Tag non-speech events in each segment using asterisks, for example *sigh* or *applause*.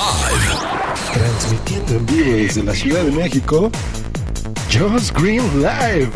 Live. Transmitiendo en vivo desde la Ciudad de México, Just Green Live.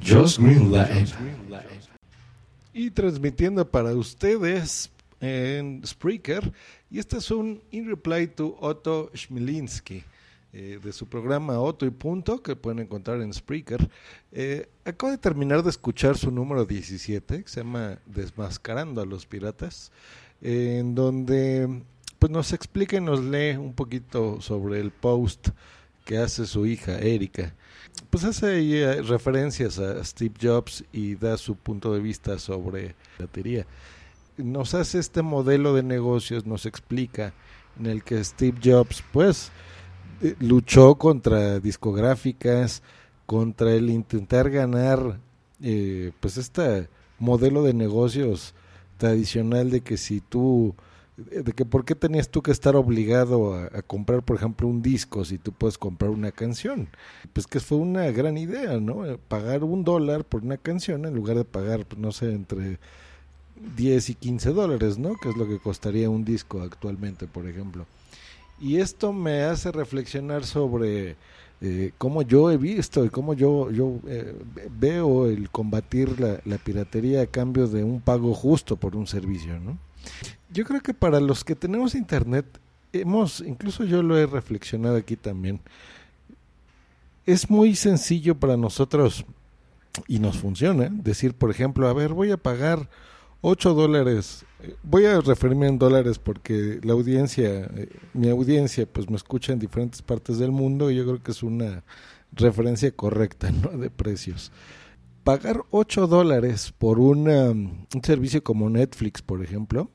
Just Green Live. Y transmitiendo para ustedes en Spreaker. Y este es un In Reply to Otto Schmilinski. Eh, de su programa Otto y Punto, que pueden encontrar en Spreaker. Eh, acabo de terminar de escuchar su número 17, que se llama Desmascarando a los Piratas, eh, en donde pues nos explica y nos lee un poquito sobre el post que hace su hija, Erika. Pues hace eh, referencias a Steve Jobs y da su punto de vista sobre la batería. Nos hace este modelo de negocios, nos explica en el que Steve Jobs, pues, eh, luchó contra discográficas, contra el intentar ganar, eh, pues, este modelo de negocios tradicional de que si tú de que por qué tenías tú que estar obligado a, comprar, por ejemplo, un disco si tú puedes comprar una canción. Pues que fue una gran idea, ¿no? Pagar un dólar por una canción en lugar de pagar, pues, no sé, entre 10 y 15 dólares, ¿no? Que es lo que costaría un disco actualmente, por ejemplo. Y esto me hace reflexionar sobre eh, cómo yo he visto y cómo yo, yo eh, veo el combatir la piratería a cambio de un pago justo por un servicio, ¿no? Yo creo que para los que tenemos internet, hemos, incluso yo lo he reflexionado aquí también, es muy sencillo para nosotros y nos funciona decir, por ejemplo, a ver, voy a pagar 8 dólares, voy a referirme en dólares porque la audiencia, mi audiencia, pues me escucha en diferentes partes del mundo y yo creo que es una referencia correcta. De precios pagar 8 dólares por una, un servicio como Netflix, por ejemplo,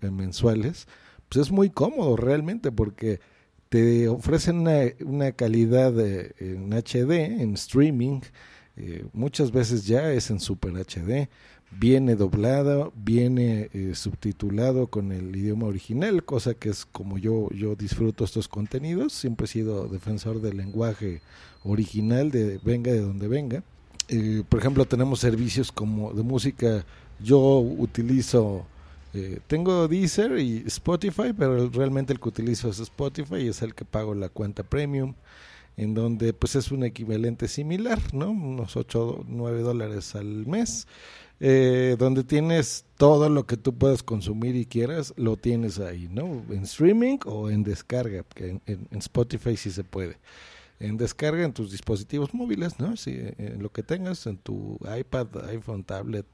mensuales, pues es muy cómodo realmente porque te ofrecen una, calidad de, en HD, en streaming, eh, muchas veces ya es en Super HD, viene doblado, viene eh, subtitulado con el idioma original, cosa que es como yo, yo disfruto estos contenidos, siempre he sido defensor del lenguaje original, de venga de donde venga. Eh, por ejemplo, tenemos servicios como de música, yo utilizo eh, tengo Deezer y Spotify, pero realmente el que utilizo es Spotify y es el que pago la cuenta premium, en donde pues es un equivalente similar, ¿no? Unos 8, 9 dólares al mes, eh, donde tienes todo lo que tú puedas consumir y quieras, lo tienes ahí, ¿no? En streaming o en descarga, que en, Spotify sí se puede en descarga en tus dispositivos móviles, ¿no? Si, en lo que tengas, en tu iPad, iPhone, tablet,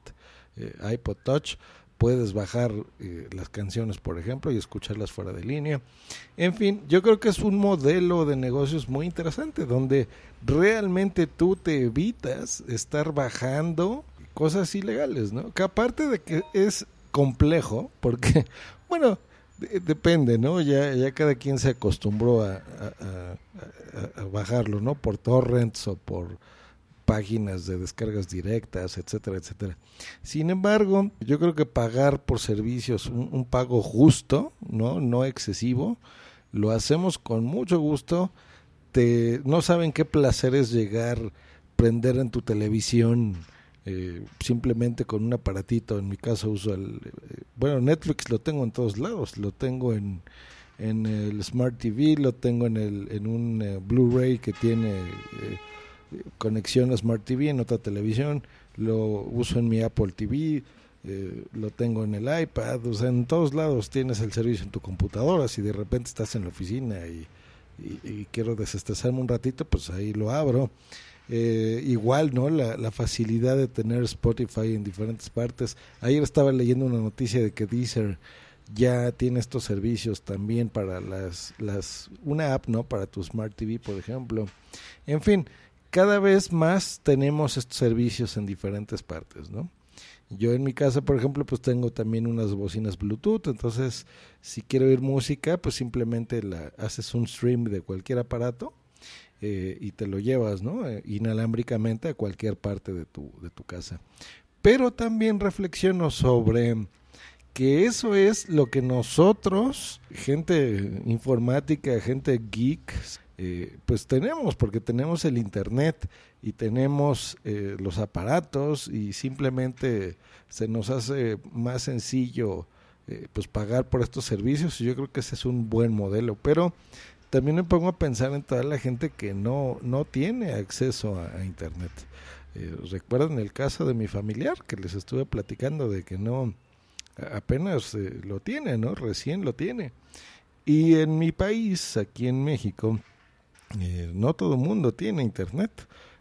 eh, iPod Touch, puedes bajar eh, las canciones, por ejemplo, y escucharlas fuera de línea. En fin, yo creo que es un modelo de negocios muy interesante, donde realmente tú te evitas estar bajando cosas ilegales, ¿no? Que aparte de que es complejo, porque, *laughs* bueno, de, depende, ¿no? Ya, ya cada quien se acostumbró a, a, a, a bajarlo, ¿no? Por torrents o por páginas de descargas directas, etcétera, etcétera. Sin embargo, yo creo que pagar por servicios un, pago justo, no, no excesivo, lo hacemos con mucho gusto. Te, no saben qué placer es llegar, prender en tu televisión eh, simplemente con un aparatito. En mi caso uso el, eh, bueno, Netflix lo tengo en todos lados, lo tengo en en el Smart TV, lo tengo en el en un eh, Blu-ray que tiene eh, conexión a Smart TV en otra televisión, lo uso en mi Apple TV, eh, lo tengo en el iPad, o sea, en todos lados tienes el servicio en tu computadora, si de repente estás en la oficina y, quiero desestresarme un ratito, pues ahí lo abro. Eh, igual, ¿no? La, la, facilidad de tener Spotify en diferentes partes. Ayer estaba leyendo una noticia de que Deezer ya tiene estos servicios también para las, las, una app, ¿no? Para tu Smart TV, por ejemplo. En fin, cada vez más tenemos estos servicios en diferentes partes, ¿no? Yo en mi casa, por ejemplo, pues tengo también unas bocinas Bluetooth, entonces si quiero oír música, pues simplemente la haces un stream de cualquier aparato eh, y te lo llevas, ¿no? Eh, inalámbricamente a cualquier parte de tu, de tu casa. Pero también reflexiono sobre que eso es lo que nosotros, gente informática, gente geek, eh, pues tenemos, porque tenemos el Internet y tenemos eh, los aparatos y simplemente se nos hace más sencillo eh, pues pagar por estos servicios y yo creo que ese es un buen modelo, pero también me pongo a pensar en toda la gente que no, no tiene acceso a, Internet. recuerdan el caso de mi familiar que les estuve platicando de que no apenas lo tiene, ¿no? Recién lo tiene. Y en mi país, aquí en México, eh, no todo el mundo tiene internet,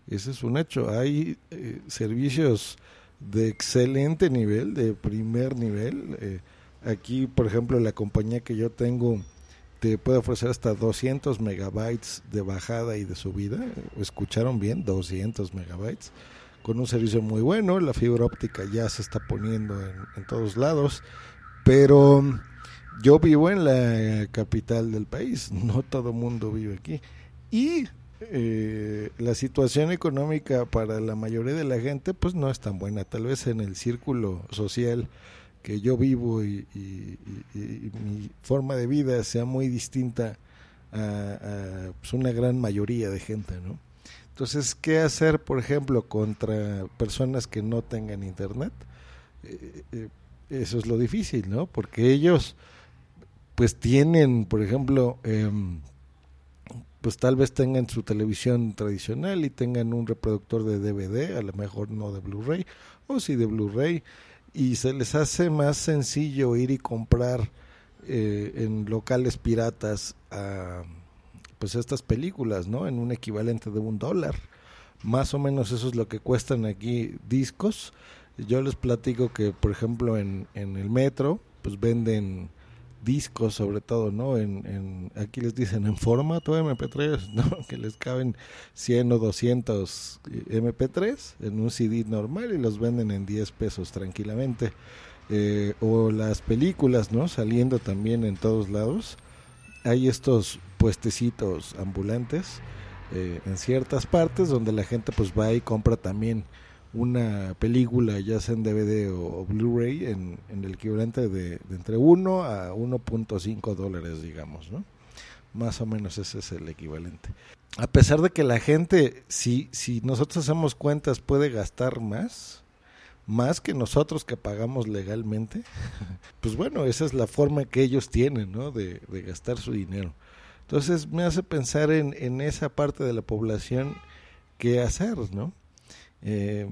ese es un hecho. Hay eh, servicios de excelente nivel, de primer nivel. Eh, aquí, por ejemplo, la compañía que yo tengo te puede ofrecer hasta 200 megabytes de bajada y de subida. ¿Escucharon bien? 200 megabytes. Con un servicio muy bueno, la fibra óptica ya se está poniendo en, en todos lados, pero yo vivo en la capital del país, *laughs* no todo mundo vive aquí. Y eh, la situación económica para la mayoría de la gente pues no es tan buena. Tal vez en el círculo social que yo vivo y, mi forma de vida sea muy distinta a, pues, una gran mayoría de gente, ¿no? Entonces, ¿qué hacer, por ejemplo, contra personas que no tengan internet? Eh, eh, eso es lo difícil, ¿no? Porque ellos, pues tienen, por ejemplo, eh, pues tal vez tengan su televisión tradicional y tengan un reproductor de DVD, a lo mejor no de Blu-ray, o sí de Blu-ray, y se les hace más sencillo ir y comprar eh, en locales piratas pues estas películas, ¿no? En un equivalente de un dólar. Más o menos eso es lo que cuestan aquí discos. Yo les platico que, por ejemplo, en, en el metro, pues venden discos sobre todo, ¿no? En, en, aquí les dicen en formato MP3, *laughs* ¿no? Que les caben 100 o 200 MP3 en un CD normal y los venden en 10 pesos tranquilamente. Eh, o las películas, ¿no? Saliendo también en todos lados. Hay estos puestecitos ambulantes eh, en ciertas partes donde la gente pues va y compra también una película, ya sea en DVD o, Blu-ray, en, el equivalente de, entre 1 a 1.5 dólares, digamos, ¿no? Más o menos ese es el equivalente. A pesar de que la gente, si, si nosotros hacemos cuentas, puede gastar más, más que nosotros que pagamos legalmente, *laughs* pues bueno, esa es la forma que ellos tienen, ¿no? De, de gastar su dinero. Entonces me hace pensar en, en esa parte de la población qué hacer, ¿no? Eh,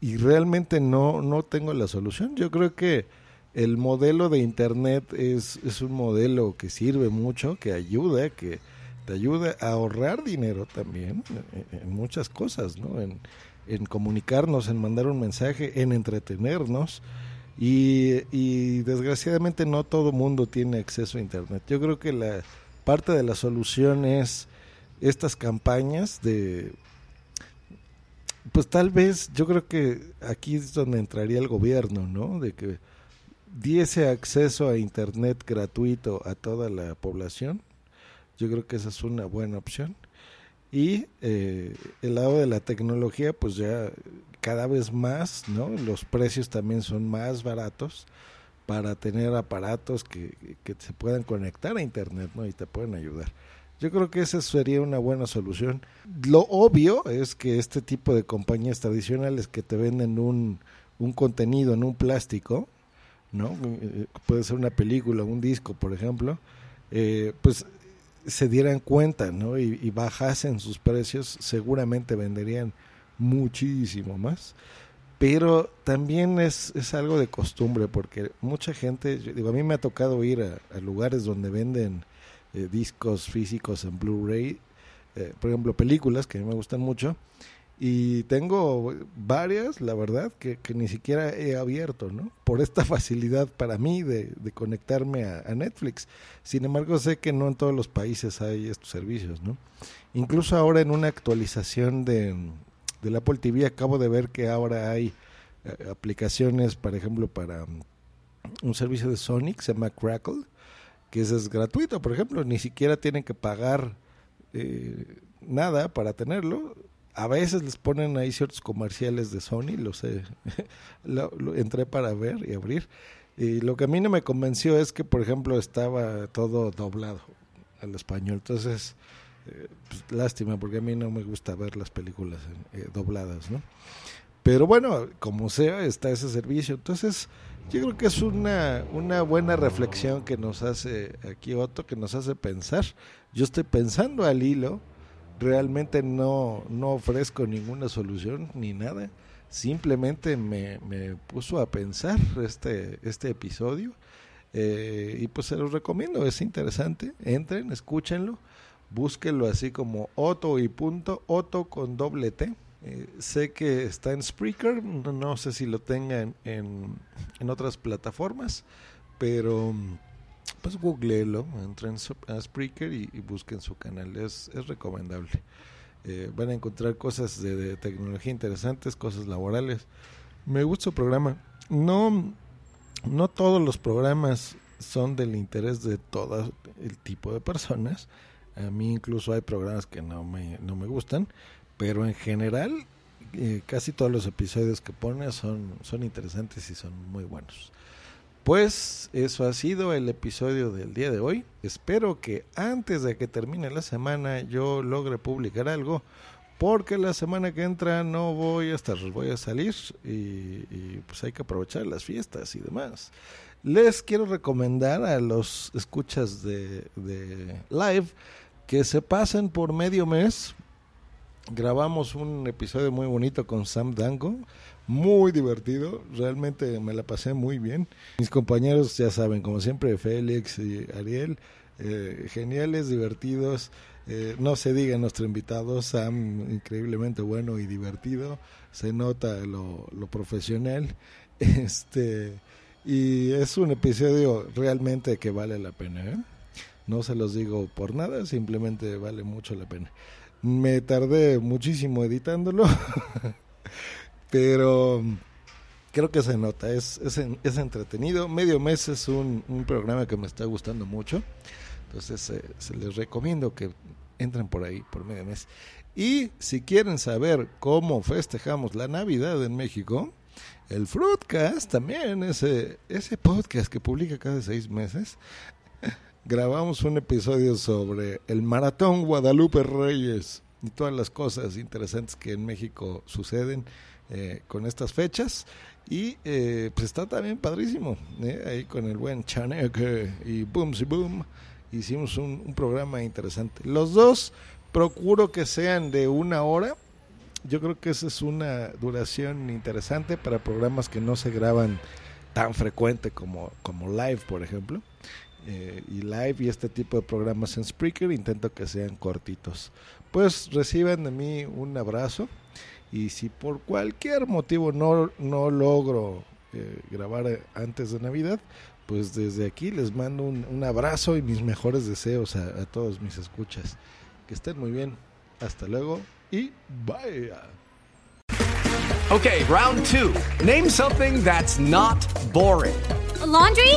y realmente no, no tengo la solución. Yo creo que el modelo de Internet es, es un modelo que sirve mucho, que ayuda, que te ayuda a ahorrar dinero también en, muchas cosas, ¿no? En, en, comunicarnos, en mandar un mensaje, en entretenernos. Y, y desgraciadamente no todo mundo tiene acceso a Internet. Yo creo que la parte de la solución es estas campañas de pues tal vez yo creo que aquí es donde entraría el gobierno, ¿no? De que diese acceso a Internet gratuito a toda la población. Yo creo que esa es una buena opción. Y eh, el lado de la tecnología, pues ya cada vez más, ¿no? Los precios también son más baratos para tener aparatos que, que se puedan conectar a Internet, ¿no? Y te pueden ayudar. Yo creo que esa sería una buena solución. Lo obvio es que este tipo de compañías tradicionales que te venden un, un contenido en un plástico, ¿no? Puede ser una película, un disco, por ejemplo, eh, pues se dieran cuenta, ¿no? Y, y, bajasen sus precios, seguramente venderían muchísimo más. Pero también es, es algo de costumbre, porque mucha gente, digo, a mí me ha tocado ir a lugares donde venden eh, discos físicos en Blu-ray, eh, por ejemplo, películas que a mí me gustan mucho. Y tengo varias, la verdad, que, ni siquiera he abierto, ¿no? Por esta *laughs* facilidad para mí de, conectarme a, Netflix. Sin embargo, sé que no en todos los países hay estos servicios, ¿no? Incluso ahora en una actualización de, del Apple TV acabo de ver que ahora hay eh, aplicaciones, por ejemplo, para um, un servicio de Sonic, se llama Crackle, que ese es gratuito, por ejemplo, ni siquiera tienen que pagar eh, nada para tenerlo. A veces les ponen ahí ciertos comerciales de Sony, lo sé, *laughs* lo, entré para ver y abrir. Y lo que a mí no me convenció es que, por ejemplo, estaba todo doblado al español. Entonces, eh, pues, lástima, porque a mí no me gusta ver las películas eh, dobladas, ¿no? Pero bueno, como sea, está ese servicio. Entonces, yo creo que es una, una buena reflexión que nos hace aquí Otto, que nos hace pensar. Yo estoy pensando al hilo, realmente no, no ofrezco ninguna solución ni nada. Simplemente me, me puso a pensar este, este episodio. Eh, y pues se los recomiendo, es interesante. Entren, escúchenlo, búsquenlo así como Otto y punto, Otto con doble T eh, sé que está en Spreaker, no, sé si lo tenga en, otras plataformas, pero pues googleenlo, entren a Spreaker y, busquen su canal, es, es recomendable. Eh, van a encontrar cosas de, tecnología interesantes, cosas laborales. Me gusta el programa. No, no todos los programas son del interés de todo el tipo de personas. A mí incluso hay programas que no me, no me gustan, pero en general eh, casi todos los episodios que pone son, son interesantes y son muy buenos. Pues eso ha sido el episodio del día de hoy. Espero que antes de que termine la semana yo logre publicar algo. Porque la semana que entra no voy a estar, voy a salir y, pues hay que aprovechar las fiestas y demás. Les quiero recomendar a los escuchas de, de live que se pasen por medio mes grabamos un episodio muy bonito con Sam Dango, muy divertido, realmente me la pasé muy bien. Mis compañeros ya saben, como siempre, Félix y Ariel, eh, geniales, divertidos. Eh, no se diga nuestro invitado, Sam, increíblemente bueno y divertido. Se nota lo, lo profesional. *laughs* Este, y es un episodio realmente que vale la pena. ¿eh? No se los digo por nada, simplemente vale mucho la pena. Me tardé muchísimo editándolo, *laughs* pero creo que se nota, es, es, entretenido. Medio mes es un, un, programa que me está gustando mucho, entonces eh, se les recomiendo que entren por ahí, por medio mes. Y si quieren saber cómo festejamos la Navidad en México, el Fruitcast también, ese, ese podcast que publica cada seis meses, grabamos un episodio sobre el Maratón Guadalupe Reyes y todas las cosas interesantes que en México suceden eh, con estas fechas. Y eh, pues está también padrísimo, ¿eh? ahí con el buen Chaneque y Boom Si Boom. Hicimos un, un programa interesante. Los dos procuro que sean de una hora. Yo creo que esa es una duración interesante para programas que no se graban tan frecuente como, como live, por ejemplo. Eh, y live y este tipo de programas en Spreaker intento que sean cortitos. Pues reciban de mí un abrazo y si por cualquier motivo no, no logro eh, grabar antes de Navidad, pues desde aquí les mando un, un abrazo y mis mejores deseos a, a, todos mis escuchas. Que estén muy bien. Hasta luego y bye. Okay, round two. Name something that's not boring. A laundry?